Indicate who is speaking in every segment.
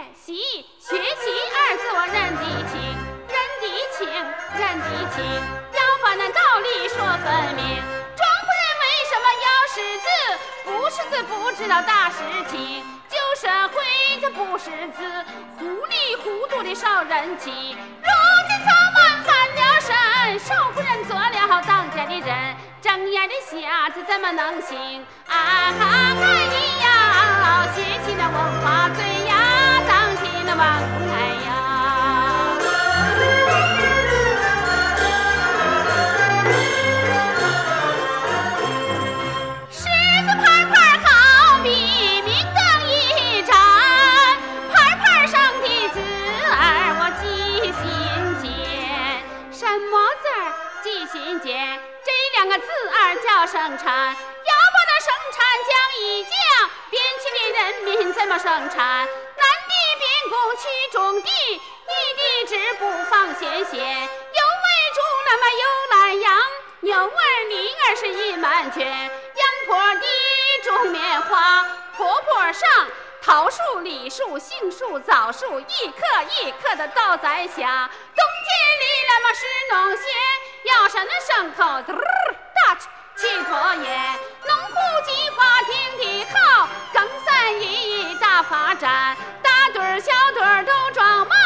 Speaker 1: 学习，学习二字我认得清，认得清，认得清，要把那道理说分明。庄夫人为什么要识字？不识字不知道大事情。旧社会他不识字，糊里糊涂的受人欺。如今咱们翻了身，少夫人做了好当家的人，睁眼的瞎子怎么能行？啊哈哈！你学习那文化。记心间？这两个字儿叫生产。要把那生产讲一讲，边区的人民怎么生产？男的边工去种地，女的织布纺线线，有喂猪那么有懒羊，牛儿驴儿是一满圈。羊坡地种棉花，坡坡上桃树、李树、杏树、枣树，一棵一棵的倒在下。冬天里那么是农闲，要上那牲口嘟儿打起拖延。农户计划定的好，耕三一一大发展，大堆儿小堆儿都装满，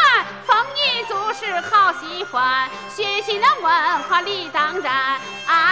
Speaker 1: 丰衣足食好喜欢，学习那文化理当然。啊